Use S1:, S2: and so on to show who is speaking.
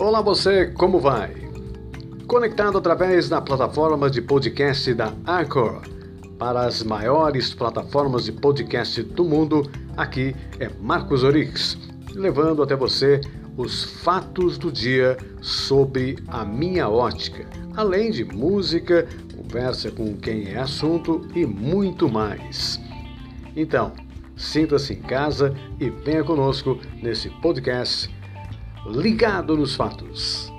S1: Olá você, como vai? Conectado através da plataforma de podcast da Anchor para as maiores plataformas de podcast do mundo, aqui é Marcos Orix, levando até você os fatos do dia sob a minha ótica, além de música, conversa com quem é assunto e muito mais. Então, sinta-se em casa e venha conosco nesse podcast Ligado nos Fatos.